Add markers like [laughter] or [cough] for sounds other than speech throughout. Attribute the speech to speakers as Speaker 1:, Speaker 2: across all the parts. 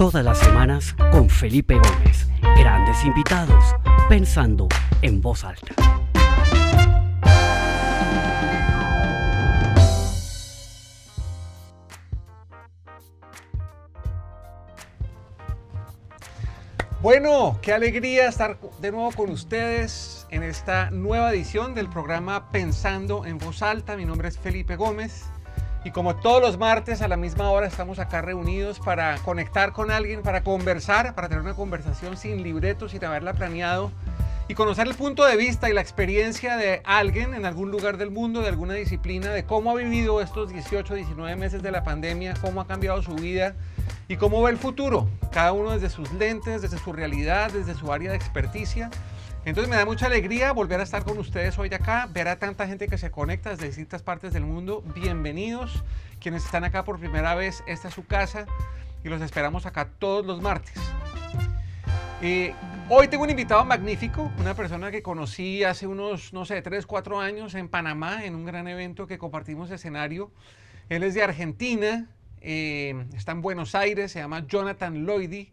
Speaker 1: Todas las semanas con Felipe Gómez. Grandes invitados, pensando en voz alta.
Speaker 2: Bueno, qué alegría estar de nuevo con ustedes en esta nueva edición del programa Pensando en Voz Alta. Mi nombre es Felipe Gómez y como todos los martes a la misma hora estamos acá reunidos para conectar con alguien, para conversar, para tener una conversación sin libreto, sin haberla planeado y conocer el punto de vista y la experiencia de alguien en algún lugar del mundo, de alguna disciplina, de cómo ha vivido estos 18, 19 meses de la pandemia, cómo ha cambiado su vida y cómo ve el futuro, cada uno desde sus lentes, desde su realidad, desde su área de experticia. Entonces me da mucha alegría volver a estar con ustedes hoy acá, ver a tanta gente que se conecta desde distintas partes del mundo. Bienvenidos, quienes están acá por primera vez, esta es su casa y los esperamos acá todos los martes. Eh, hoy tengo un invitado magnífico, una persona que conocí hace unos, no sé, 3, 4 años en Panamá, en un gran evento que compartimos escenario. Él es de Argentina, eh, está en Buenos Aires, se llama Jonathan Lloydy.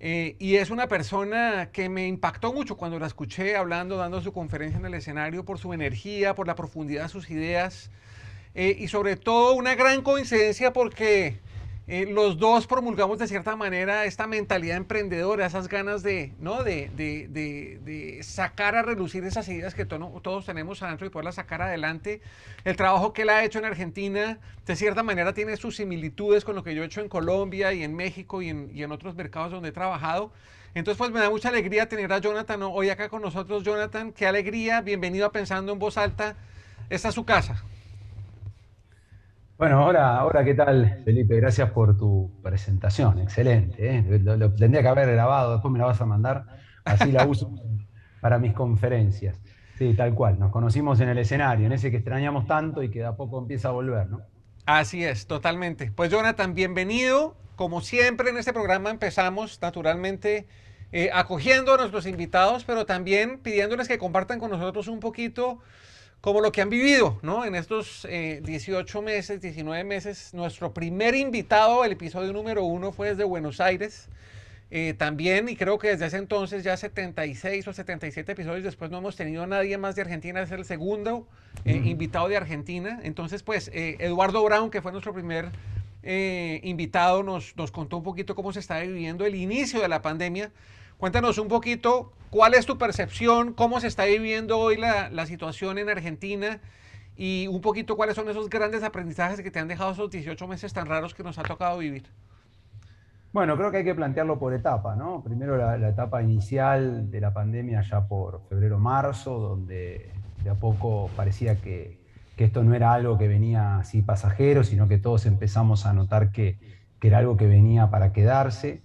Speaker 2: Eh, y es una persona que me impactó mucho cuando la escuché hablando, dando su conferencia en el escenario, por su energía, por la profundidad de sus ideas. Eh, y sobre todo una gran coincidencia porque eh, los dos promulgamos de cierta manera esta mentalidad emprendedora, esas ganas de, ¿no? de, de, de, sacar a relucir esas ideas que todos tenemos adentro y poderlas sacar adelante. El trabajo que él ha hecho en Argentina, de cierta manera, tiene sus similitudes con lo que yo he hecho en Colombia y en México y en, y en otros mercados donde he trabajado. Entonces, pues me da mucha alegría tener a Jonathan hoy acá con nosotros. Jonathan, qué alegría, bienvenido a Pensando en Voz Alta. Esta es su casa.
Speaker 3: Bueno, ahora, ahora ¿qué tal, Felipe? Gracias por tu presentación, excelente. ¿eh? Lo, tendría que haber grabado, después me la vas a mandar, así la uso [laughs] para mis conferencias. Sí, tal cual, nos conocimos en el escenario, en ese que extrañamos tanto y que de a poco empieza a volver, ¿no?
Speaker 2: Así es, totalmente. Pues Jonathan, bienvenido. Como siempre en este programa empezamos naturalmente eh, acogiendo a nuestros invitados, pero también pidiéndoles que compartan con nosotros un poquito como lo que han vivido, ¿no? En estos 18 eh, meses, 19 meses, nuestro primer invitado, el episodio número uno, fue desde Buenos Aires. Eh, también, y creo que desde ese entonces, ya 76 o 77 episodios después, no hemos tenido a nadie más de Argentina, es el segundo eh, invitado de Argentina. Entonces, pues, Eduardo Brown, que fue nuestro primer invitado, nos, nos contó un poquito cómo se está viviendo el inicio de la pandemia. Cuéntanos un poquito cuál es tu percepción, cómo se está viviendo hoy la, la, situación en Argentina y un poquito cuáles son esos grandes aprendizajes que te han dejado esos 18 meses tan raros que nos ha tocado vivir.
Speaker 3: Bueno, creo que hay que plantearlo por etapa, ¿no? Primero la, etapa inicial de la pandemia ya por febrero-marzo, donde de a poco parecía que, que, esto no era algo que venía así pasajero, sino que todos empezamos a notar que, que era algo que venía para quedarse.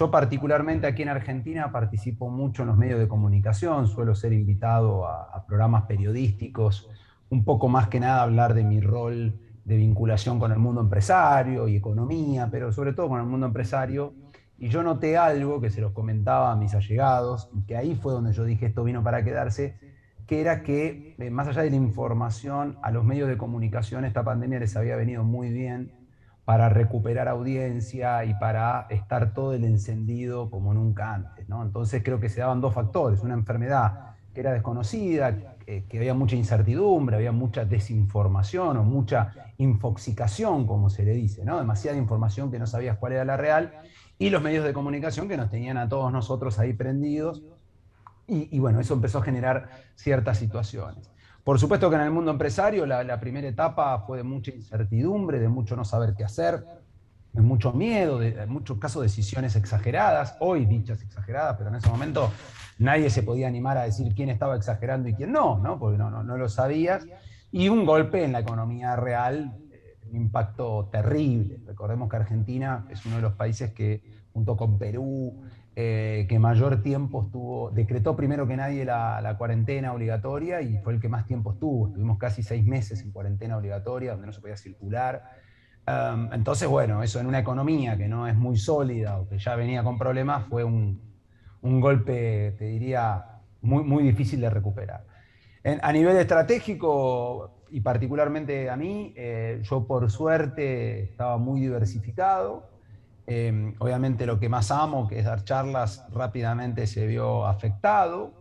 Speaker 3: Yo particularmente aquí en Argentina participo mucho en los medios de comunicación, suelo ser invitado a, programas periodísticos, un poco más que nada hablar de mi rol de vinculación con el mundo empresario y economía, pero sobre todo con el mundo empresario. Y yo noté algo que se los comentaba a mis allegados, que ahí fue donde yo dije esto vino para quedarse, que era que eh, más allá de la información, a los medios de comunicación esta pandemia les había venido muy bien para recuperar audiencia y para estar todo el encendido como nunca antes. ¿no? Entonces creo que se daban dos factores, una enfermedad que era desconocida, que, había mucha incertidumbre, había mucha desinformación o mucha infoxicación, como se le dice, ¿no? demasiada información que no sabías cuál era la real, y los medios de comunicación que nos tenían a todos nosotros ahí prendidos. y bueno, eso empezó a generar ciertas situaciones. Por supuesto que en el mundo empresario la, primera etapa fue de mucha incertidumbre, de mucho no saber qué hacer, de mucho miedo, de, en muchos casos decisiones exageradas, hoy dichas exageradas, pero en ese momento nadie se podía animar a decir quién estaba exagerando y quién no, ¿no? porque no, no, no lo sabías. Y un golpe en la economía real, eh, un impacto terrible. Recordemos que Argentina es uno de los países que, junto con Perú, eh, que mayor tiempo estuvo, decretó primero que nadie la, cuarentena obligatoria y fue el que más tiempo estuvo. Estuvimos casi seis meses en cuarentena obligatoria, donde no se podía circular. entonces, bueno, eso en una economía que no es muy sólida o que ya venía con problemas, fue un, golpe, te diría, muy, muy difícil de recuperar. a nivel estratégico, y particularmente a mí, eh, yo por suerte estaba muy diversificado, Em, obviamente lo que más amo, que es dar charlas, rápidamente se vio afectado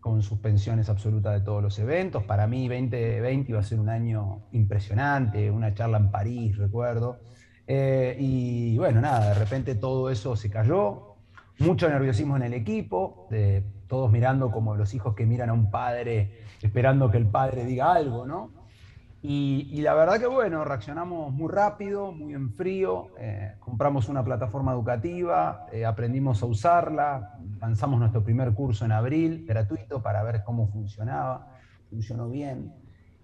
Speaker 3: con suspensiones absolutas de todos los eventos. Para mí 2020 iba a ser un año impresionante, una charla en París, recuerdo. Eh, y bueno, nada, de repente todo eso se cayó, mucho nerviosismo en el equipo, todos mirando como los hijos que miran a un padre, esperando que el padre diga algo, ¿no? Y, la verdad que bueno, reaccionamos muy rápido, muy en frío, eh, compramos una plataforma educativa, eh, aprendimos a usarla, lanzamos nuestro primer curso en abril, gratuito, para ver cómo funcionaba, funcionó bien.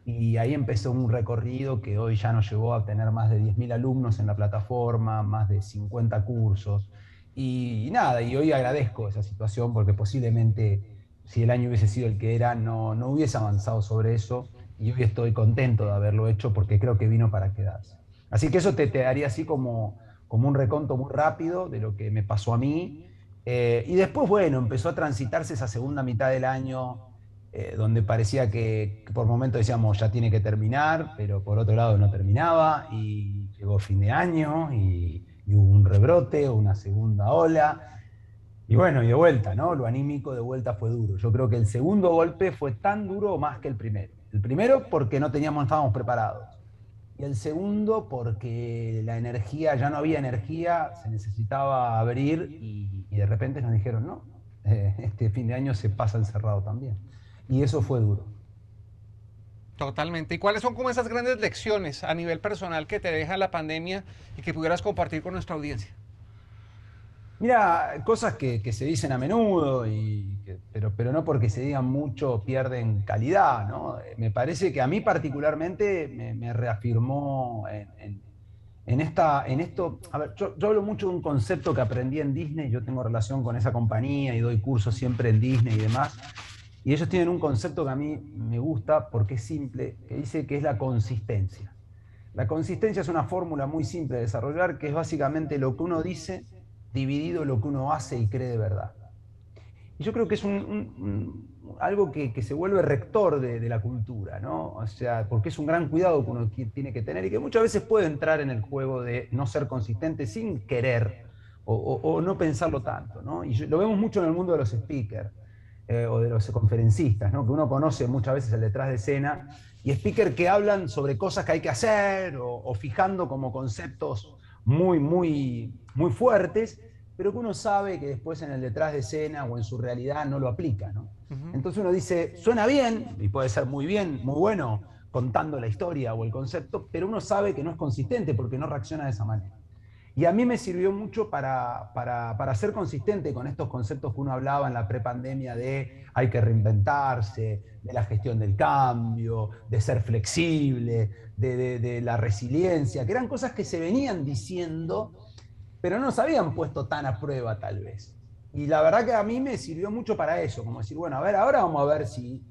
Speaker 3: Y ahí empezó un recorrido que hoy ya nos llevó a tener más de 10.000 alumnos en la plataforma, más de 50 cursos. Y, nada, y hoy agradezco esa situación porque posiblemente si el año hubiese sido el que era, no, no hubiese avanzado sobre eso y hoy estoy contento de haberlo hecho porque creo que vino para quedarse. Así que eso te, te daría así como, como un reconto muy rápido de lo que me pasó a mí. Eh, y después, bueno, empezó a transitarse esa segunda mitad del año eh, donde parecía que, por momentos decíamos ya tiene que terminar, pero por otro lado no terminaba y llegó fin de año y, hubo un rebrote una segunda ola. Y bueno, y de vuelta, ¿no? Lo anímico de vuelta fue duro. Yo creo que el segundo golpe fue tan duro más que el primero. El primero porque no teníamos, estábamos preparados. Y el segundo porque la energía, ya no había energía, se necesitaba abrir y, de repente nos dijeron, no, eh, este fin de año se pasa encerrado también. Y eso fue duro.
Speaker 2: Totalmente. ¿Y cuáles son como esas grandes lecciones a nivel personal que te deja la pandemia y que pudieras compartir con nuestra audiencia?
Speaker 3: Mira, cosas que, se dicen a menudo, y pero, pero no porque se digan mucho pierden calidad, ¿no? Me parece que a mí particularmente me, reafirmó en, esta, en esto. A ver, yo, hablo mucho de un concepto que aprendí en Disney, yo tengo relación con esa compañía y doy cursos siempre en Disney y demás. Y ellos tienen un concepto que a mí me gusta porque es simple, que dice que es la consistencia. La consistencia es una fórmula muy simple de desarrollar, que es básicamente lo que uno dice dividido lo que uno hace y cree de verdad. Y yo creo que es algo que, se vuelve rector de, la cultura, ¿no? O sea, porque es un gran cuidado que uno tiene que tener y que muchas veces puede entrar en el juego de no ser consistente sin querer o, no pensarlo tanto, ¿no? Y lo vemos mucho en el mundo de los speakers eh, o de los conferencistas, ¿no? Que uno conoce muchas veces el detrás de escena y speakers que hablan sobre cosas que hay que hacer o fijando como conceptos muy, muy, muy fuertes, pero que uno sabe que después en el detrás de escena o en su realidad no lo aplica. ¿no? Entonces uno dice, suena bien, y puede ser muy bien, muy bueno, contando la historia o el concepto, pero uno sabe que no es consistente porque no reacciona de esa manera. Y a mí me sirvió mucho para, para, para, ser consistente con estos conceptos que uno hablaba en la prepandemia de hay que reinventarse, de la gestión del cambio, de ser flexible, de, de, la resiliencia, que eran cosas que se venían diciendo, pero no nos habían puesto tan a prueba tal vez. Y la verdad que a mí me sirvió mucho para eso, como decir, bueno, a ver, ahora vamos a ver si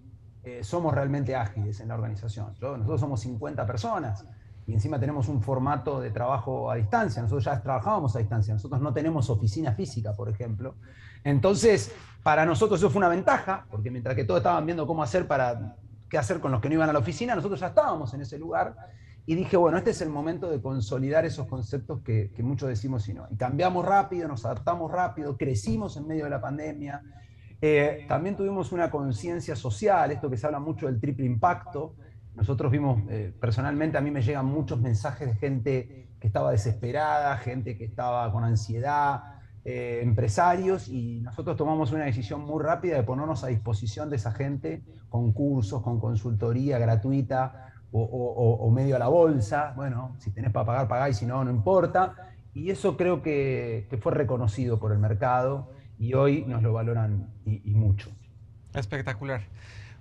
Speaker 3: eh, somos realmente ágiles en la organización. nosotros somos 50 personas y encima tenemos un formato de trabajo a distancia. Nosotros ya trabajábamos a distancia, nosotros no tenemos oficina física, por ejemplo. Entonces, para nosotros eso fue una ventaja, porque mientras que todos estaban viendo cómo hacer para qué hacer con los que no iban a la oficina, nosotros ya estábamos en ese lugar y dije, bueno, este es el momento de consolidar esos conceptos que, muchos decimos y no. Y cambiamos rápido, nos adaptamos rápido, crecimos en medio de la pandemia. Eh, también tuvimos una conciencia social, esto que se habla mucho del triple impacto, nosotros vimos, eh, personalmente a mí me llegan muchos mensajes de gente que estaba desesperada, gente que estaba con ansiedad, eh, empresarios, y nosotros tomamos una decisión muy rápida de ponernos a disposición de esa gente con cursos, con consultoría gratuita o, medio a la bolsa. Bueno, si tenés para pagar, pagáis, si no, no importa. Y eso creo que, fue reconocido por el mercado y hoy nos lo valoran y mucho.
Speaker 2: Espectacular.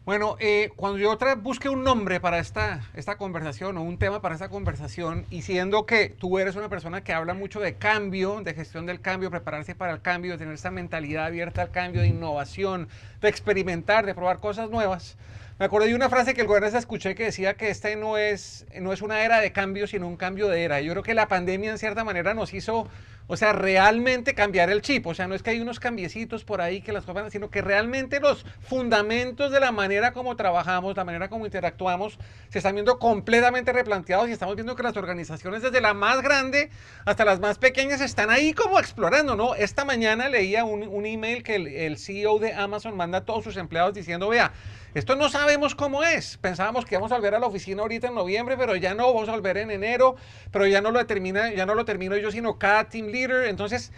Speaker 2: Bueno, eh, cuando yo otra busque un nombre para esta, esta conversación o un tema para esta conversación, y siendo que tú eres una persona que habla mucho de cambio, de gestión del cambio, prepararse para el cambio, de tener esa mentalidad abierta al cambio, de innovación, de experimentar, de probar cosas nuevas, me acordé de una frase que el gobierno escuché que decía que esta no es, no es una era de cambio, sino un cambio de era. Yo creo que la pandemia en cierta manera nos hizo O sea, realmente cambiar el chip. O sea, no es que hay unos cambiecitos por ahí que las cosas, sino que realmente los fundamentos de la manera como trabajamos, la manera como interactuamos, se están viendo completamente replanteados y estamos viendo que las organizaciones, desde la más grande hasta las más pequeñas, están ahí como explorando, ¿no? Esta mañana leía un, email que el, el CEO de Amazon manda a todos sus empleados diciendo, vea, esto no sabemos cómo es. Pensábamos que íbamos a volver a la oficina ahorita en noviembre, pero ya no, vamos a volver en enero, pero ya no lo determina, ya no lo termino yo, sino cada team leader. Entonces,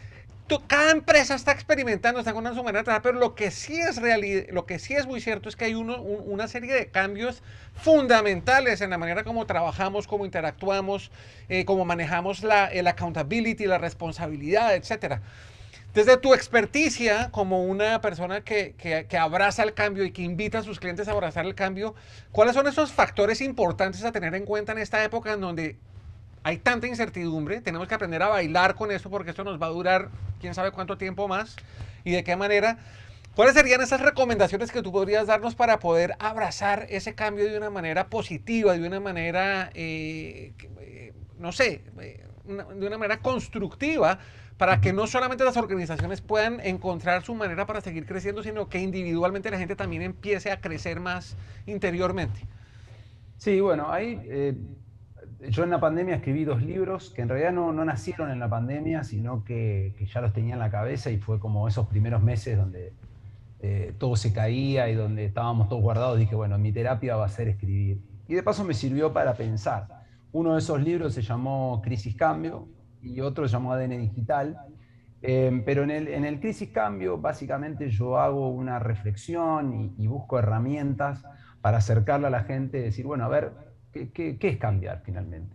Speaker 2: cada empresa está experimentando, está con su manera de trabajar, pero lo que sí es realidad, lo que sí es muy cierto es que hay uno, una serie de cambios fundamentales en la manera como trabajamos, cómo interactuamos, eh, cómo manejamos la el accountability, la responsabilidad, etcétera. Desde tu experticia como una persona que, que, abraza el cambio y que invita a sus clientes a abrazar el cambio, ¿cuáles son esos factores importantes a tener en cuenta en esta época en donde hay tanta incertidumbre? Tenemos que aprender a bailar con esto porque esto nos va a durar quién sabe cuánto tiempo más y de qué manera. ¿Cuáles serían esas recomendaciones que tú podrías darnos para poder abrazar ese cambio de una manera positiva, de una manera, eh, eh, no sé, eh, de una manera constructiva para que no solamente las organizaciones puedan encontrar su manera para seguir creciendo, sino que individualmente la gente también empiece a crecer más interiormente.
Speaker 3: Sí, bueno, ahí eh, yo en la pandemia escribí dos libros que en realidad no, nacieron en la pandemia, sino que, ya los tenía en la cabeza y fue como esos primeros meses donde eh, todo se caía y donde estábamos todos guardados. Dije, bueno, mi terapia va a ser escribir. Y de paso me sirvió para pensar. Uno de esos libros se llamó Crisis Cambio, y otro llamó ADN Digital. Em, pero en el, en el, Crisis Cambio, básicamente yo hago una reflexión y, busco herramientas para acercarle a la gente y decir, bueno, a ver, ¿qué, qué, qué es cambiar finalmente?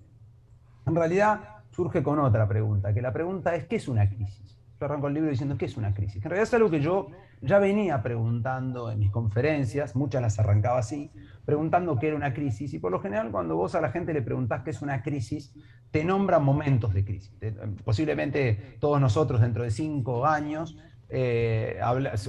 Speaker 3: En realidad surge con otra pregunta, que la pregunta es, ¿qué es una crisis? Yo arranco el libro diciendo, ¿qué es una crisis? En realidad es algo que yo ya venía preguntando en mis conferencias, muchas las arrancaba así, preguntando qué era una crisis. Y por lo general, cuando vos a la gente le preguntás qué es una crisis, te nombran momentos de crisis. Posiblemente todos nosotros dentro de cinco años, eh,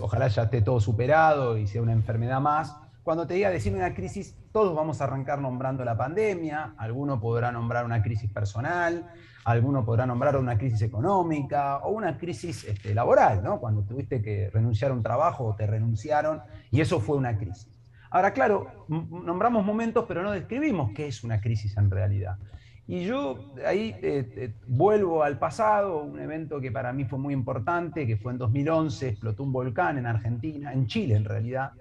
Speaker 3: ojalá ya esté todo superado y sea una enfermedad más. Cuando te diga decir una crisis, todos vamos a arrancar nombrando la pandemia, alguno podrá nombrar una crisis personal, alguno podrá nombrar una crisis económica o una crisis este, laboral, ¿no? cuando tuviste que renunciar a un trabajo o te renunciaron y eso fue una crisis. Ahora, claro, nombramos momentos, pero no describimos qué es una crisis en realidad. Y yo ahí eh, eh, vuelvo al pasado, un evento que para mí fue muy importante, que fue en 2011, explotó un volcán en Argentina, en Chile en realidad,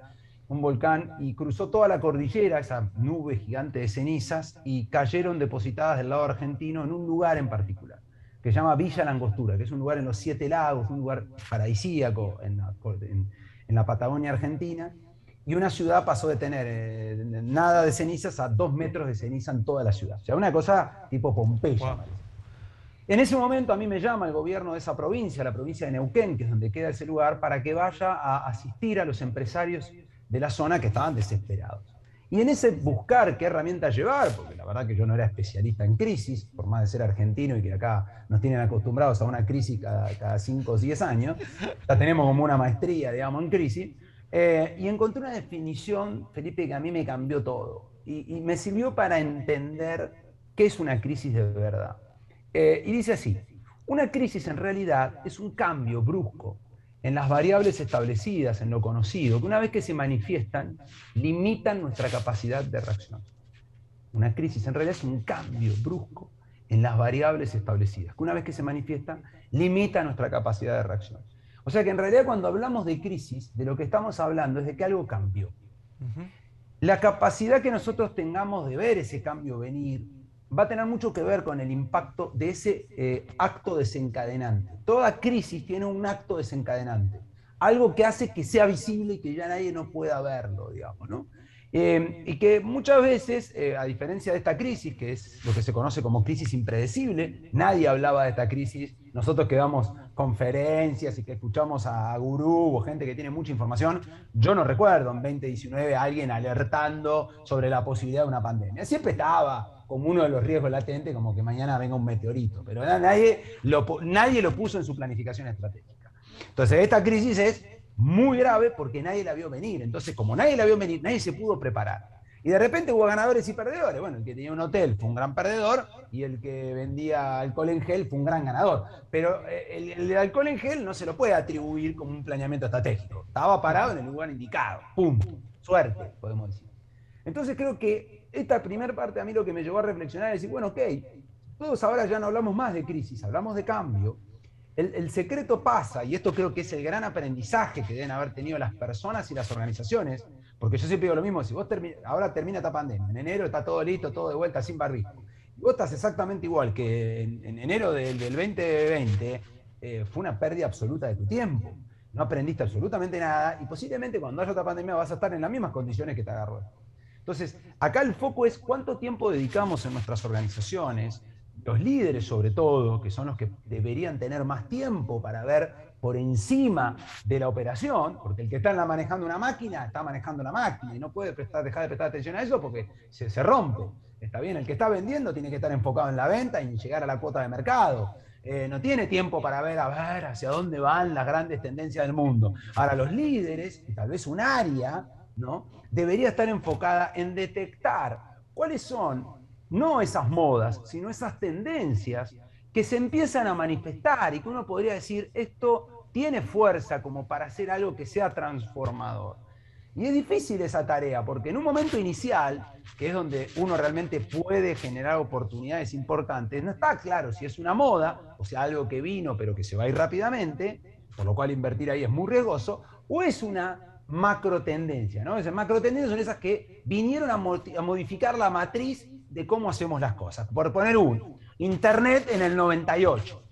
Speaker 3: un volcán y cruzó toda la cordillera, esa nube gigante de cenizas, y cayeron depositadas del lado argentino en un lugar en particular, que se llama Villa Langostura, que es un lugar en los Siete Lagos, un lugar paradisíaco en la, en, la Patagonia Argentina, y una ciudad pasó de tener eh, nada de cenizas a dos metros de ceniza en toda la ciudad. O sea, una cosa tipo Pompeya. En ese momento a mí me llama el gobierno de esa provincia, la provincia de Neuquén, que es donde queda ese lugar, para que vaya a asistir a los empresarios de la zona que estaban desesperados. Y en ese buscar qué herramientas llevar, porque la verdad que yo no era especialista en crisis, por más de ser argentino y que acá nos tienen acostumbrados a una crisis cada 5 o 10 años, ya tenemos como una maestría, digamos, en crisis, eh, y encontré una definición, Felipe, que a mí me cambió todo, y, me sirvió para entender qué es una crisis de verdad. Eh, y dice así, una crisis en realidad es un cambio brusco en las variables establecidas, en lo conocido, que una vez que se manifiestan, limitan nuestra capacidad de reacción. Una crisis en realidad es un cambio brusco en las variables establecidas, que una vez que se manifiestan, limita nuestra capacidad de reacción. O sea que en realidad cuando hablamos de crisis, de lo que estamos hablando es de que algo cambió. La capacidad que nosotros tengamos de ver ese cambio venir, va a tener mucho que ver con el impacto de ese eh, acto desencadenante. Toda crisis tiene un acto desencadenante, algo que hace que sea visible y que ya nadie no pueda verlo, digamos, ¿no? Eh, y que muchas veces, eh, a diferencia de esta crisis, que es lo que se conoce como crisis impredecible, nadie hablaba de esta crisis, nosotros que damos conferencias y que escuchamos a gurú o gente que tiene mucha información, yo no recuerdo en 2019 a alguien alertando sobre la posibilidad de una pandemia. Siempre estaba, como uno de los riesgos latentes, como que mañana venga un meteorito. Pero nadie lo, nadie lo puso en su planificación estratégica. Entonces, esta crisis es muy grave porque nadie la vio venir. Entonces, como nadie la vio venir, nadie se pudo preparar. Y de repente hubo ganadores y perdedores. Bueno, el que tenía un hotel fue un gran perdedor y el que vendía alcohol en gel fue un gran ganador. Pero eh, el, alcohol en gel no se lo puede atribuir como un planeamiento estratégico. Estaba parado en el lugar indicado. ¡Pum! Suerte, podemos decir. Entonces creo que esta primera parte a mí lo que me llevó a reflexionar es decir, bueno, ok, todos ahora ya no hablamos más de crisis, hablamos de cambio. El, el, secreto pasa, y esto creo que es el gran aprendizaje que deben haber tenido las personas y las organizaciones, porque yo siempre digo lo mismo, si vos ahora termina esta pandemia, en enero está todo listo, todo de vuelta, sin barbijo, y vos estás exactamente igual que en, enero del, 2020, eh, fue una pérdida absoluta de tu tiempo. No aprendiste absolutamente nada y posiblemente cuando haya otra pandemia vas a estar en las mismas condiciones que te agarró. Entonces, acá el foco es cuánto tiempo dedicamos en nuestras organizaciones, los líderes sobre todo, que son los que deberían tener más tiempo para ver por encima de la operación, porque el que está manejando una máquina está manejando la máquina y no puede dejar de prestar atención a eso porque se, se rompe. Está bien, el que está vendiendo tiene que estar enfocado en la venta y llegar a la cuota de mercado. Eh, no tiene tiempo para ver, a ver hacia dónde van las grandes tendencias del mundo. Ahora, los líderes, y tal vez un área, ¿no? debería estar enfocada en detectar cuáles son, no esas modas, sino esas tendencias que se empiezan a manifestar y que uno podría decir, esto tiene fuerza como para hacer algo que sea transformador. Y es difícil esa tarea, porque en un momento inicial, que es donde uno realmente puede generar oportunidades importantes, no está claro si es una moda, o sea, algo que vino pero que se va a ir rápidamente, por lo cual invertir ahí es muy riesgoso, o es una macro tendencia, ¿no? Esas macro tendencias son esas que vinieron a, a modificar la matriz de cómo hacemos las cosas. Por poner uno, Internet en el 98.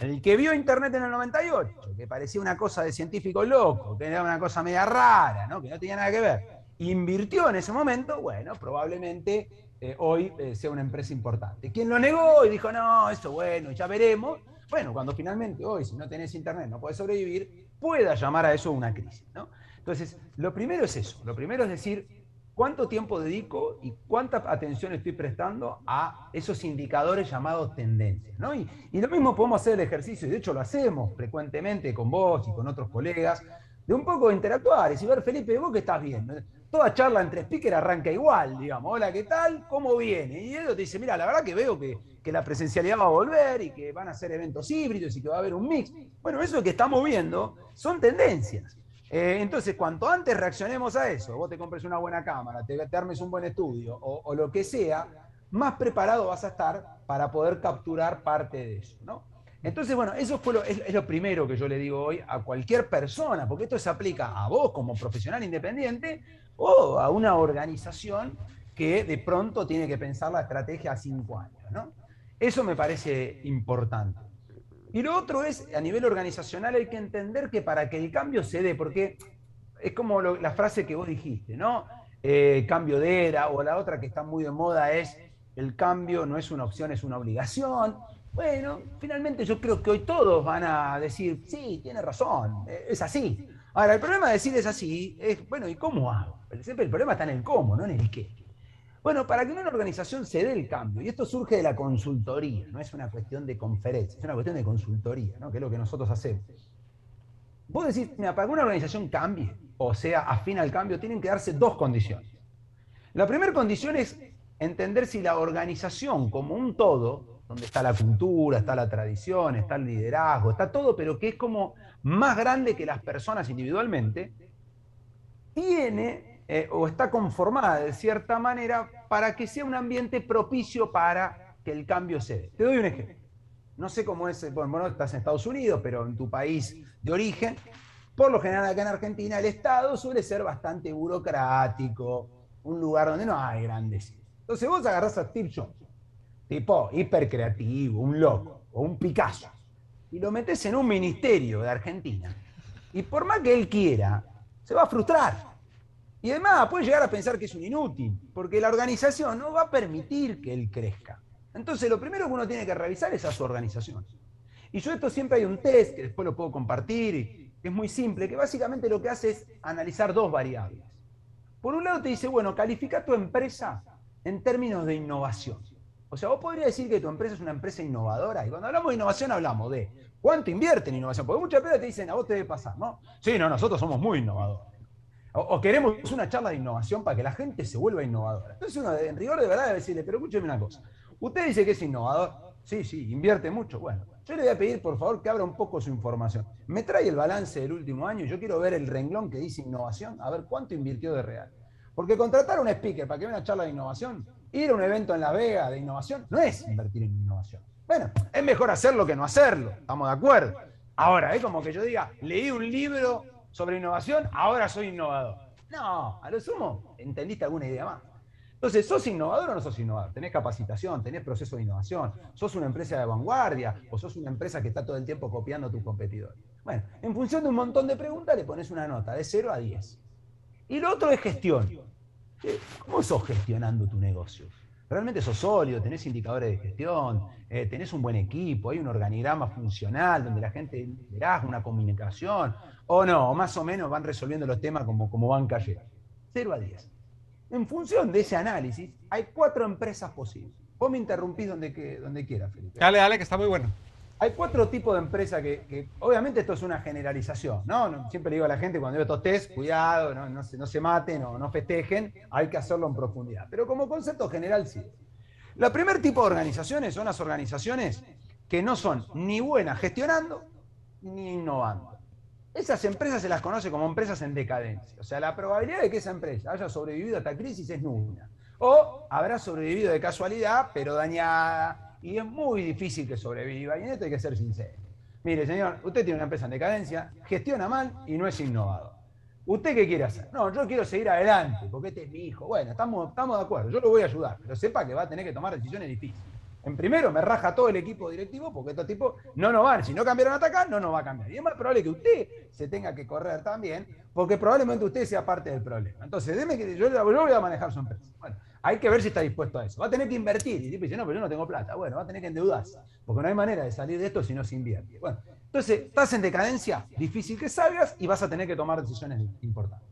Speaker 3: El que vio Internet en el 98, que parecía una cosa de científico loco, que era una cosa media rara, ¿no? que no tenía nada que ver, invirtió en ese momento, bueno, probablemente eh, hoy eh, sea una empresa importante. Quien lo negó y dijo, no, eso bueno, ya veremos, bueno, cuando finalmente hoy, si no tenés Internet, no podés sobrevivir, pueda llamar a eso una crisis. ¿no? Entonces, lo primero es eso, lo primero es decir, cuánto tiempo dedico y cuánta atención estoy prestando a esos indicadores llamados tendencias. ¿no? Y, lo mismo podemos hacer el ejercicio, y de hecho lo hacemos frecuentemente con vos y con otros colegas, de un poco interactuar y decir, ver, Felipe, ¿vos qué estás viendo? Toda charla entre speaker arranca igual, digamos, hola, ¿qué tal? ¿Cómo viene? Y él te dice, mira, la verdad que veo que, que la presencialidad va a volver y que van a ser eventos híbridos y que va a haber un mix. Bueno, eso que estamos viendo son tendencias. Eh, entonces, cuanto antes reaccionemos a eso, vos te compres una buena cámara, te, armes un buen estudio o, lo que sea, más preparado vas a estar para poder capturar parte de eso. ¿no? Entonces, bueno, eso lo, es, lo primero que yo le digo hoy a cualquier persona, porque esto se aplica a vos como profesional independiente o a una organización que de pronto tiene que pensar la estrategia a cinco años. ¿no? Eso me parece importante. Y lo otro es, a nivel organizacional hay que entender que para que el cambio se dé, porque es como la frase que vos dijiste, ¿no? Eh, cambio de era, o la otra que está muy de moda es, el cambio no es una opción, es una obligación. Bueno, finalmente yo creo que hoy todos van a decir, sí, tiene razón, eh, es así. Ahora, el problema de decir es así es, bueno, ¿y cómo hago? Siempre el problema está en el cómo, no en el qué. Bueno, para que una organización se dé el cambio, y esto surge de la consultoría, no es una cuestión de conferencia, es una cuestión de consultoría, ¿no? que es lo que nosotros hacemos. Vos decís, mira, para que una organización cambie, o sea, afín al cambio, tienen que darse dos condiciones. La primera condición es entender si la organización como un todo, donde está la cultura, está la tradición, está el liderazgo, está todo, pero que es como más grande que las personas individualmente, tiene eh, o está conformada de cierta manera para que sea un ambiente propicio para que el cambio se dé. Te doy un ejemplo. No sé cómo es, bueno, estás en Estados Unidos, pero en tu país de origen, por lo general acá en Argentina el Estado suele ser bastante burocrático, un lugar donde no hay grandes. Entonces vos agarrás a Steve Jobs, tipo hipercreativo, un loco, o un Picasso, y lo metes en un ministerio de Argentina. Y por más que él quiera, se va a frustrar. Y además puede llegar a pensar que es un inútil, porque la organización no va a permitir que él crezca. Entonces lo primero que uno tiene que revisar es a su organización. Y yo esto siempre hay un test, que después lo puedo compartir, que es muy simple, que básicamente lo que hace es analizar dos variables. Por un lado te dice, bueno, califica tu empresa en términos de innovación. O sea, vos podrías decir que tu empresa es una empresa innovadora. Y cuando hablamos de innovación hablamos de cuánto invierte en innovación. Porque muchas veces te dicen, a vos te debe pasar, ¿no? Sí, no, nosotros somos muy innovadores. O, queremos una charla de innovación para que la gente se vuelva innovadora. Entonces uno en rigor de verdad debe decirle, pero escúcheme una cosa. Usted dice que es innovador. Sí, sí, invierte mucho. Bueno, yo le voy a pedir por favor que abra un poco su información. Me trae el balance del último año. Yo quiero ver el renglón que dice innovación, a ver cuánto invirtió de real. Porque contratar a un speaker para que vea una charla de innovación, ir a un evento en La Vega de innovación, no es invertir en innovación. Bueno, es mejor hacerlo que no hacerlo, estamos de acuerdo. Ahora, es como que yo diga, leí un libro sobre innovación, ahora soy innovador. No, a lo sumo, entendiste alguna idea más. Entonces, ¿sos innovador o no sos innovador? ¿Tenés capacitación? ¿Tenés proceso de innovación? ¿Sos una empresa de vanguardia? ¿O sos una empresa que está todo el tiempo copiando a tus competidores? Bueno, en función de un montón de preguntas le pones una nota de 0 a 10. Y lo otro es gestión. ¿Cómo sos gestionando tu negocio? ¿Realmente sos sólido? ¿Tenés indicadores de gestión? Eh, ¿Tenés un buen equipo? ¿Hay un organigrama funcional donde la gente verá una comunicación? ¿O no? ¿O más o menos van resolviendo los temas como, como van cayendo? 0 a 10. En función de ese análisis, hay cuatro empresas posibles. Vos me interrumpís donde, donde quieras, Felipe.
Speaker 2: Dale, dale, que está muy bueno.
Speaker 3: Hay cuatro tipos de empresas que, obviamente esto es una generalización, ¿no? Siempre le digo a la gente cuando veo estos test, cuidado, no, se, no se maten o no festejen, hay que hacerlo en profundidad. Pero como concepto general sí. El primer tipo de organizaciones son las organizaciones que no son ni buenas gestionando ni innovando. Esas empresas se las conoce como empresas en decadencia. O sea, la probabilidad de que esa empresa haya sobrevivido a esta crisis es nula. O habrá sobrevivido de casualidad, pero dañada, y es muy difícil que sobreviva. Y en esto hay que ser sincero. Mire, señor, usted tiene una empresa en decadencia, gestiona mal y no es innovador. ¿Usted qué quiere hacer? No, yo quiero seguir adelante, porque este es mi hijo. Bueno, estamos, estamos de acuerdo, yo lo voy a ayudar, pero sepa que va a tener que tomar decisiones difíciles. En primero, me raja todo el equipo directivo porque estos tipos no nos van. Si no cambiaron a atacar, no nos va a cambiar. Y es más probable que usted se tenga que correr también, porque probablemente usted sea parte del problema. Entonces, déme que yo, yo voy a manejar su empresa. Bueno, hay que ver si está dispuesto a eso. Va a tener que invertir. Y el tipo dice, no, pero yo no tengo plata. Bueno, va a tener que endeudarse. Porque no hay manera de salir de esto si no se invierte. Bueno, entonces, estás en decadencia, difícil que salgas y vas a tener que tomar decisiones importantes.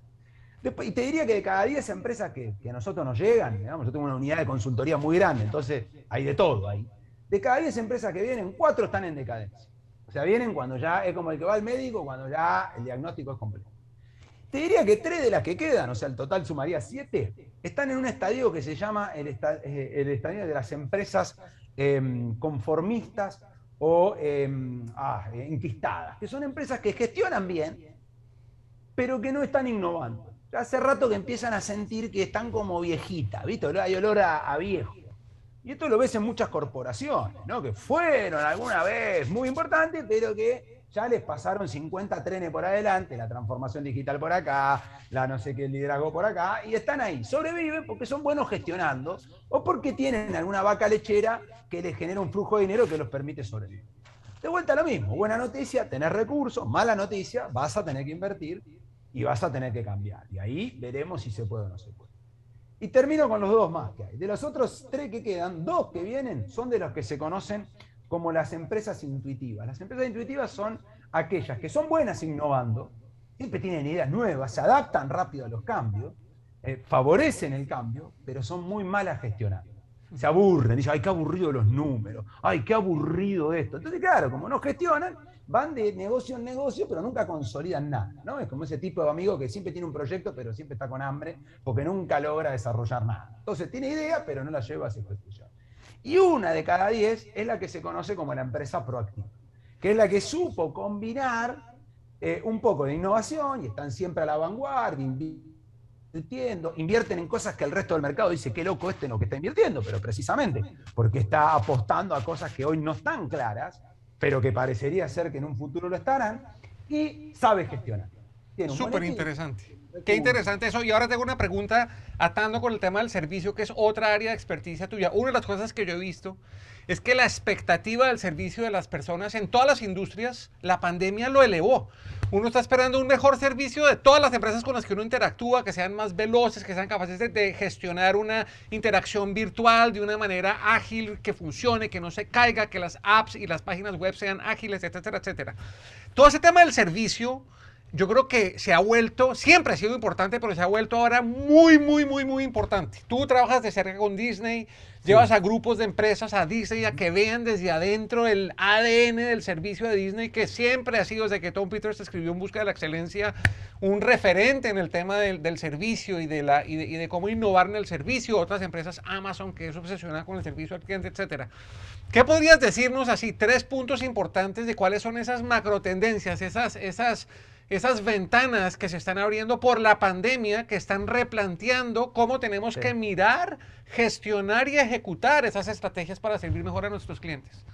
Speaker 3: Y te diría que de cada 10 empresas que, a nosotros nos llegan, digamos, yo tengo una unidad de consultoría muy grande, entonces hay de todo ahí. De cada 10 empresas que vienen, 4 están en decadencia. O sea, vienen cuando ya es como el que va al médico, cuando ya el diagnóstico es completo. Te diría que 3 de las que quedan, o sea, el total sumaría 7, están en un estadio que se llama el, eh, estadio de las empresas em, conformistas o em, ah, enquistadas, que son empresas que gestionan bien, pero que no están innovando. Hace rato que empiezan a sentir que están como viejitas, ¿viste? Hay olor a, viejo. Y esto lo ves en muchas corporaciones, ¿no? Que fueron alguna vez muy importantes, pero que ya les pasaron 50 trenes por adelante, la transformación digital por acá, la no sé qué liderazgo por acá, y están ahí. Sobreviven porque son buenos gestionando o porque tienen alguna vaca lechera que les genera un flujo de dinero que los permite sobrevivir. De vuelta lo mismo, buena noticia, tener recursos, mala noticia, vas a tener que invertir y vas a tener que cambiar. Y ahí veremos si se puede o no se puede. Y termino con los dos más que hay. De los otros tres que quedan, dos que vienen son de los que se conocen como las empresas intuitivas. Las empresas intuitivas son aquellas que son buenas innovando, siempre tienen ideas nuevas, se adaptan rápido a los cambios, eh, favorecen el cambio, pero son muy malas gestionando. Se aburren, dicen, ay, qué aburrido los números, ay, qué aburrido esto. Entonces, claro, como no gestionan, van de negocio en negocio, pero nunca consolidan nada. ¿no? Es como ese tipo de amigo que siempre tiene un proyecto, pero siempre está con hambre, porque nunca logra desarrollar nada. Entonces, tiene idea, pero no la lleva a su ejecución. Y una de cada diez es la que se conoce como la empresa proactiva, que es la que supo combinar eh, un poco de innovación y están siempre a la vanguardia, invirtiendo, invierten en cosas que el resto del mercado dice, qué loco este no que está invirtiendo, pero precisamente porque está apostando a cosas que hoy no están claras, pero que parecería ser que en un futuro lo estarán, y sabe gestionar.
Speaker 2: Súper interesante. Qué interesante eso. Y ahora tengo una pregunta atando con el tema del servicio, que es otra área de experticia tuya. Una de las cosas que yo he visto es que la expectativa del servicio de las personas en todas las industrias, la pandemia lo elevó. Uno está esperando un mejor servicio de todas las empresas con las que uno interactúa, que sean más veloces, que sean capaces de, de gestionar una interacción virtual de una manera ágil, que funcione, que no se caiga, que las apps y las páginas web sean ágiles, etcétera, etcétera. Todo ese tema del servicio yo creo que se ha vuelto, siempre ha sido importante, pero se ha vuelto ahora muy, muy, muy, muy importante. Tú trabajas de cerca con Disney, llevas a grupos de empresas a Disney a que vean desde adentro el ADN del servicio de Disney, que siempre ha sido, desde que Tom Peters escribió En Busca de la Excelencia, un referente en el tema del, servicio y de, la, y de, cómo innovar en el servicio. Otras empresas, Amazon, que es obsesionada con el servicio al cliente, etcétera. ¿Qué podrías decirnos así? Tres puntos importantes de cuáles son esas macro tendencias, esas, esas esas ventanas que se están abriendo por la pandemia, que están replanteando cómo tenemos que mirar, gestionar y ejecutar esas estrategias para servir mejor a nuestros clientes.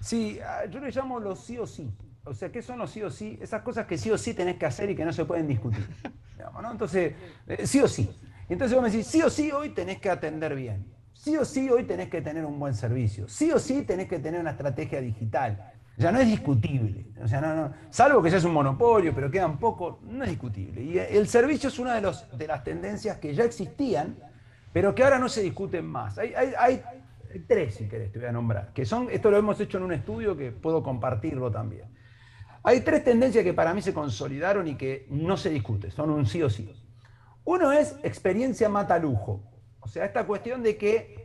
Speaker 3: Sí, ah, yo le llamo los sí o sí. O sea, ¿qué son los sí o sí? Esas cosas que sí o sí tenés que hacer y que no se pueden discutir. [laughs] Entonces, eh, sí o sí. Entonces vos me decís, sí o sí hoy tenés que atender bien. Sí o sí hoy tenés que tener un buen servicio. Sí o sí tenés que tener una estrategia digital. Ya no es discutible. O sea, no, no, salvo que es un monopolio, pero quedan poco, no es discutible. Y el servicio es una de, los, de las tendencias que ya existían, pero que ahora no se discuten más. Hay, hay, tres, si querés, te voy a nombrar, que son, esto lo hemos hecho en un estudio que puedo compartirlo también. Hay tres tendencias que para mí se consolidaron y que no se discuten, son un sí o sí. Uno es experiencia mata lujo. O sea, esta cuestión de que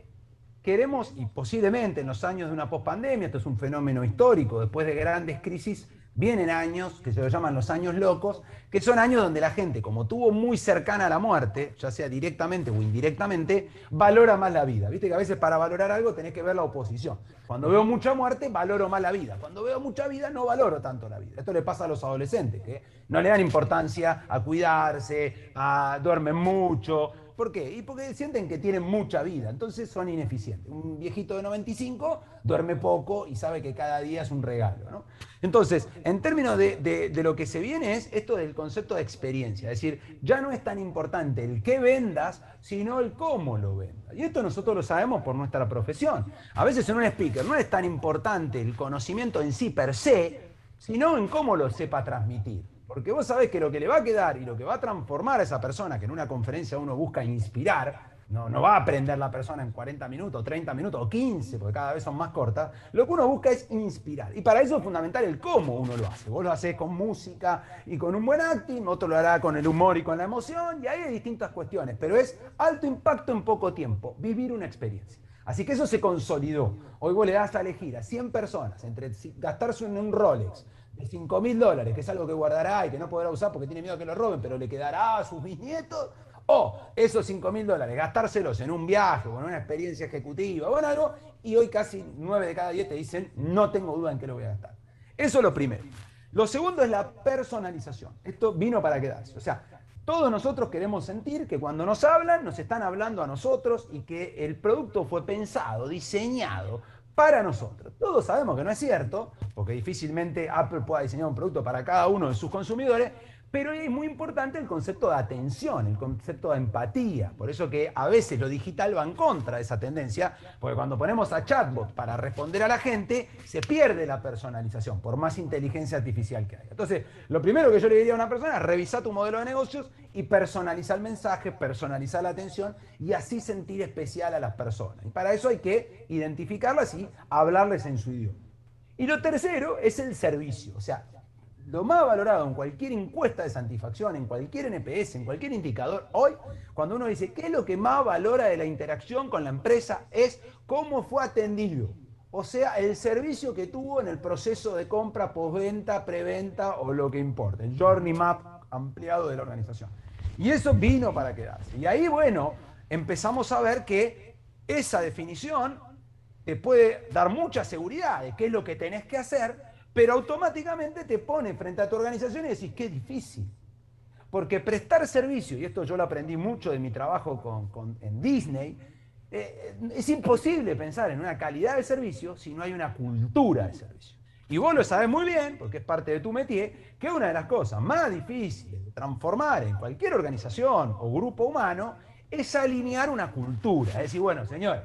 Speaker 3: queremos, y posiblemente en los años de una pospandemia, esto es un fenómeno histórico, después de grandes crisis, vienen años que se lo llaman los años locos, que son años donde la gente, como tuvo muy cercana a la muerte, ya sea directamente o indirectamente, valora más la vida. Viste que a veces para valorar algo tenés que ver la oposición. Cuando veo mucha muerte, valoro más la vida. Cuando veo mucha vida, no valoro tanto la vida. Esto le pasa a los adolescentes, que no le dan importancia a cuidarse, a duermen mucho, ¿Por qué? Y porque sienten que tienen mucha vida, entonces son ineficientes. Un viejito de 95 duerme poco y sabe que cada día es un regalo. Entonces, en términos de, lo que se viene es esto del concepto de experiencia, es decir, ya no es tan importante el qué vendas, sino el cómo lo vendas. Y esto nosotros lo sabemos por nuestra profesión. A veces en un speaker no es tan importante el conocimiento en sí per se, sino en cómo lo sepa transmitir. Porque vos sabés que lo que le va a quedar y lo que va a transformar a esa persona, que en una conferencia uno busca inspirar, no, no va a aprender la persona en 40 minutos, 30 minutos o 15, porque cada vez son más cortas, lo que uno busca es inspirar. Y para eso es fundamental el cómo uno lo hace. Vos lo haces con música y con un buen acting, otro lo hará con el humor y con la emoción, y ahí hay distintas cuestiones, pero es alto impacto en poco tiempo, vivir una experiencia. Así que eso se consolidó. Hoy vos le das a elegir a 100 personas entre gastarse en un Rolex, de 5 mil dólares, que es algo que guardará y que no podrá usar porque tiene miedo que lo roben, pero le quedará a sus bisnietos, o esos 5 mil dólares, gastárselos en un viaje o en una experiencia ejecutiva o en algo, y hoy casi 9 de cada 10 te dicen, no tengo duda en qué lo voy a gastar. Eso es lo primero. Lo segundo es la personalización. Esto vino para quedarse. O sea, todos nosotros queremos sentir que cuando nos hablan, nos están hablando a nosotros y que el producto fue pensado, diseñado para nosotros. Todos sabemos que no es cierto, porque difícilmente Apple pueda diseñar un producto para cada uno de sus consumidores, pero es muy importante el concepto de atención, el concepto de empatía. Por eso que a veces lo digital va en contra de esa tendencia, porque cuando ponemos a chatbot para responder a la gente, se pierde la personalización, por más inteligencia artificial que haya. Entonces, lo primero que yo le diría a una persona es revisar tu modelo de negocios y personalizar el mensaje, personalizar la atención y así sentir especial a las personas. Y para eso hay que identificarlas y hablarles en su idioma. Y lo tercero es el servicio, o sea, lo más valorado en cualquier encuesta de satisfacción, en cualquier NPS, en cualquier indicador, hoy, cuando uno dice qué es lo que más valora de la interacción con la empresa, es cómo fue atendido. O sea, el servicio que tuvo en el proceso de compra, postventa, preventa o lo que importe, el journey map ampliado de la organización. Y eso vino para quedarse. Y ahí, bueno, empezamos a ver que esa definición te puede dar mucha seguridad de qué es lo que tenés que hacer, pero automáticamente te pone frente a tu organización y decís, qué difícil. Porque prestar servicio, y esto yo lo aprendí mucho de mi trabajo con, en Disney, eh, es imposible pensar en una calidad de servicio si no hay una cultura de servicio. Y vos lo sabés muy bien, porque es parte de tu métier, que una de las cosas más difíciles de transformar en cualquier organización o grupo humano es alinear una cultura. Es decir, bueno, señor,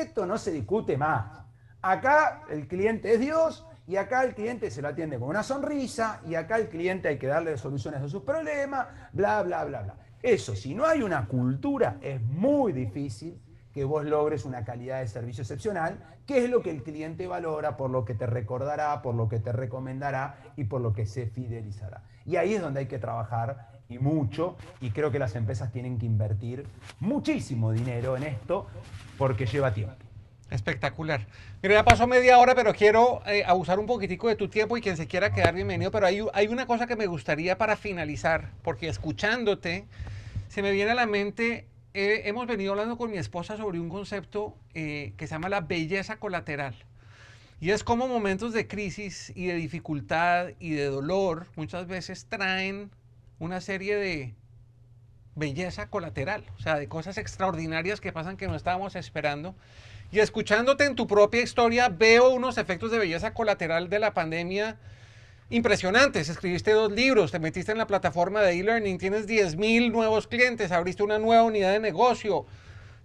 Speaker 3: esto no se discute más. Acá el cliente es Dios y acá el cliente se lo atiende con una sonrisa, y acá el cliente hay que darle soluciones a sus problemas, bla, bla, bla, bla. Eso, si no hay una cultura, es muy difícil que vos logres una calidad de servicio excepcional, que es lo que el cliente valora, por lo que te recordará, por lo que te recomendará y por lo que se fidelizará. Y ahí es donde hay que trabajar y mucho, y creo que las empresas tienen que invertir muchísimo dinero en esto porque lleva tiempo.
Speaker 2: Espectacular. Mira, ya pasó media hora, pero quiero eh, abusar un poquitico de tu tiempo y quien se quiera quedar bienvenido. Pero hay, hay una cosa que me gustaría para finalizar, porque escuchándote, se me viene a la mente, eh, hemos venido hablando con mi esposa sobre un concepto eh, que se llama la belleza colateral. Y es como momentos de crisis y de dificultad y de dolor muchas veces traen una serie de belleza colateral, o sea, de cosas extraordinarias que pasan que no estábamos esperando. Y escuchándote en tu propia historia, veo unos efectos de belleza colateral de la pandemia impresionantes. Escribiste dos libros, te metiste en la plataforma de e-learning, tienes 10.000 nuevos clientes, abriste una nueva unidad de negocio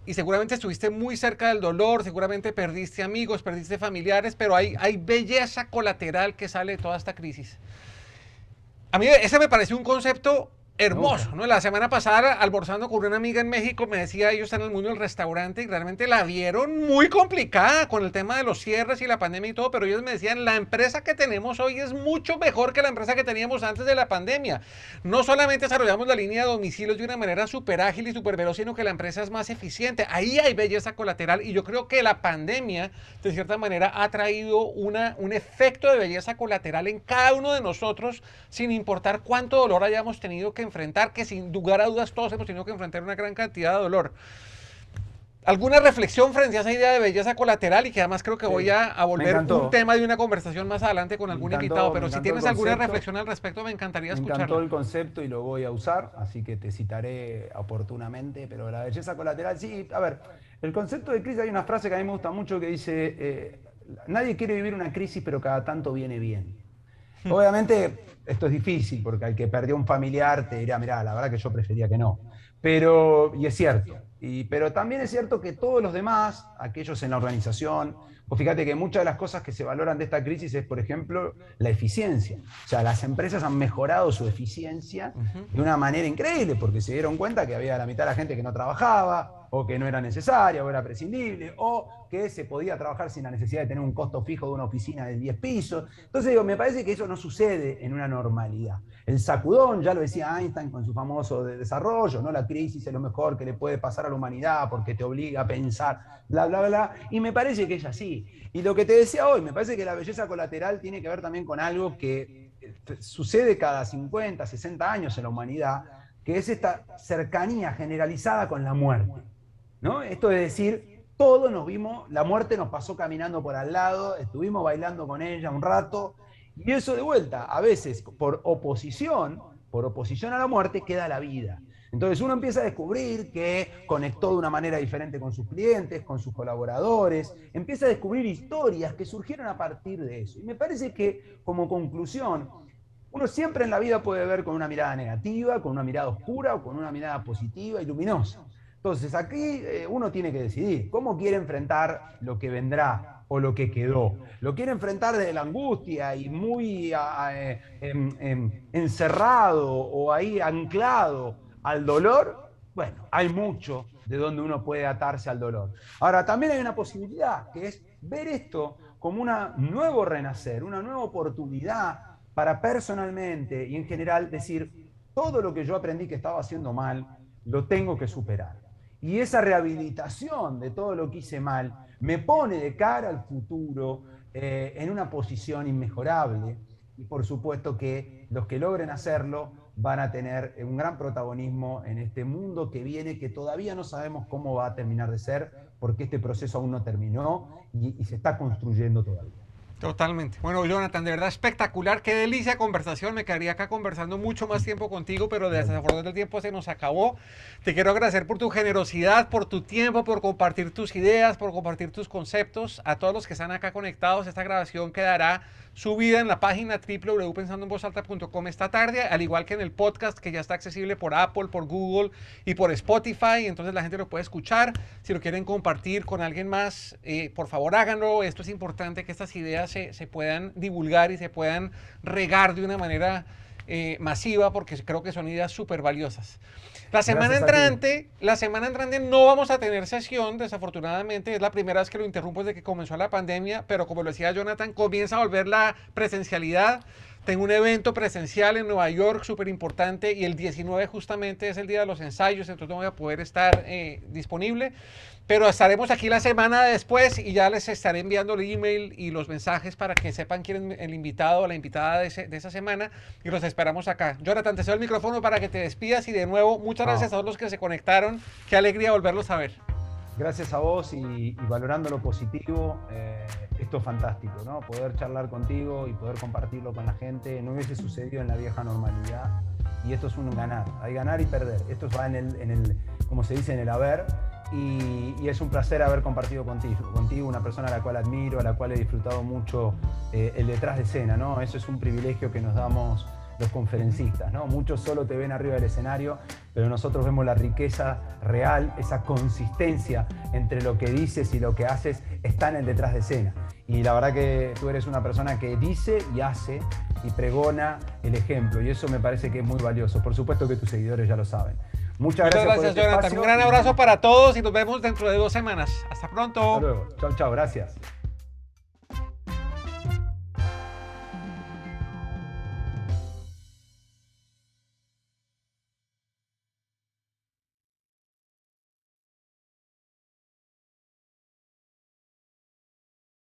Speaker 2: y seguramente estuviste muy cerca del dolor, seguramente perdiste amigos, perdiste familiares, pero hay, hay belleza colateral que sale de toda esta crisis. A mí ese me pareció un concepto hermoso, ¿no? La semana pasada, almorzando con una amiga en México, me decía, ellos están en el mundo del restaurante y realmente la vieron muy complicada con el tema de los cierres y la pandemia y todo, pero ellos me decían, la empresa que tenemos hoy es mucho mejor que la empresa que teníamos antes de la pandemia. No solamente desarrollamos la línea de domicilios de una manera súper ágil y súper veloz, sino que la empresa es más eficiente. Ahí hay belleza colateral y yo creo que la pandemia, de cierta manera, ha traído una, un efecto de belleza colateral en cada uno de nosotros, sin importar cuánto dolor hayamos tenido que enfrentar, que sin lugar a dudas todos hemos tenido que enfrentar una gran cantidad de dolor. ¿Alguna reflexión frente a esa idea de belleza colateral? Y que además creo que voy a, volver un tema de una conversación más adelante con algún invitado, pero si tienes alguna reflexión al respecto, me encantaría escucharlo.
Speaker 3: Me encantó el concepto y lo voy a usar, así que te citaré oportunamente, pero la belleza colateral, sí, a ver, el concepto de crisis, hay una frase que a mí me gusta mucho que dice, eh, nadie quiere vivir una crisis, pero cada tanto viene bien. [laughs] Obviamente esto es difícil porque al que perdió un familiar te dirá, mira, la verdad que yo prefería que no. Pero, y es cierto, y, pero también es cierto que todos los demás, aquellos en la organización, pues fíjate que muchas de las cosas que se valoran de esta crisis es, por ejemplo, la eficiencia. O sea, las empresas han mejorado su eficiencia de una manera increíble porque se dieron cuenta que había la mitad de la gente que no trabajaba, o que no era necesaria o era prescindible, o que se podía trabajar sin la necesidad de tener un costo fijo de una oficina de 10 pisos. Entonces digo, me parece que eso no sucede en una normalidad. El sacudón, ya lo decía Einstein con su famoso desarrollo, ¿no? La crisis es lo mejor que le puede pasar a la humanidad porque te obliga a pensar, bla, bla, bla, y me parece que es así. Y lo que te decía hoy, me parece que la belleza colateral tiene que ver también con algo que eh, sucede cada 50, 60 años en la humanidad, que es esta cercanía generalizada con la muerte. ¿no? Esto es decir, todos nos vimos, la muerte nos pasó caminando por al lado, estuvimos bailando con ella un rato, y eso de vuelta, a veces por oposición, por oposición a la muerte, queda la vida. Entonces uno empieza a descubrir que conectó de una manera diferente con sus clientes, con sus colaboradores, empieza a descubrir historias que surgieron a partir de eso. Y me parece que como conclusión, uno siempre en la vida puede ver con una mirada negativa, con una mirada oscura o con una mirada positiva y luminosa. Entonces, aquí eh, uno tiene que decidir cómo quiere enfrentar lo que vendrá o lo que quedó. ¿Lo quiere enfrentar desde la angustia y muy eh, em, em, encerrado o ahí anclado al dolor? Bueno, hay mucho de donde uno puede atarse al dolor. Ahora, también hay una posibilidad, que es ver esto como un nuevo renacer, una nueva oportunidad para personalmente y en general decir, todo lo que yo aprendí que estaba haciendo mal, lo tengo que superar. Y esa rehabilitación de todo lo que hice mal me pone de cara al futuro eh, en una posición inmejorable. Y por supuesto que los que logren hacerlo van a tener un gran protagonismo en este mundo que viene, que todavía no sabemos cómo va a terminar de ser, porque este proceso aún no terminó y se está construyendo todavía.
Speaker 2: Totalmente. Bueno, Jonathan, de verdad espectacular. Qué delicia conversación. Me quedaría acá conversando mucho más tiempo contigo, pero desafortunadamente el tiempo se nos acabó. Te quiero agradecer por tu generosidad, por tu tiempo, por compartir tus ideas, por compartir tus conceptos. A todos los que están acá conectados, esta grabación quedará subida en la página www.pensandoenvozalta.com esta tarde, al igual que en el podcast que ya está accesible por Apple, por Google y por Spotify. Entonces la gente lo puede escuchar. Si lo quieren compartir con alguien más, eh, por favor háganlo. Esto es importante que estas ideas se, se puedan divulgar y se puedan regar de una manera eh, masiva porque creo que son ideas súper valiosas. La semana entrante, la semana entrante no vamos a tener sesión, desafortunadamente, es la primera vez que lo interrumpo desde que comenzó la pandemia, pero como lo decía Jonathan, comienza a volver la presencialidad. Tengo un evento presencial en Nueva York súper importante y el 19 justamente es el día de los ensayos, entonces no voy a poder estar eh, disponible. Pero estaremos aquí la semana después y ya les estaré enviando el email y los mensajes para que sepan quién es el invitado o la invitada de, esa semana y los esperamos acá. Jonathan, te cedo el micrófono para que te despidas y de nuevo muchas gracias a todos los que se conectaron. Qué alegría volverlos a ver.
Speaker 3: Gracias a vos y, valorando lo positivo, eh, esto es fantástico, ¿no? Poder charlar contigo y poder compartirlo con la gente no hubiese sucedido en la vieja normalidad y esto es un ganar, hay ganar y perder. Esto va en el, en el como se dice, en el haber y, es un placer haber compartido contigo, contigo, una persona a la cual admiro, a la cual he disfrutado mucho eh, el detrás de escena, ¿no? Eso es un privilegio que nos damos los conferencistas, ¿no? Muchos solo te ven arriba del escenario, pero nosotros vemos la riqueza real, esa consistencia entre lo que dices y lo que haces está en el detrás de escena. Y la verdad que tú eres una persona que dice y hace y pregona el ejemplo, y eso me parece que es muy valioso. Por supuesto que tus seguidores ya lo saben. Muchas, gracias,
Speaker 2: este Jonathan. Un gran abrazo para todos y nos vemos dentro de dos semanas. Hasta pronto.
Speaker 3: Hasta luego. Chao, chao. Gracias.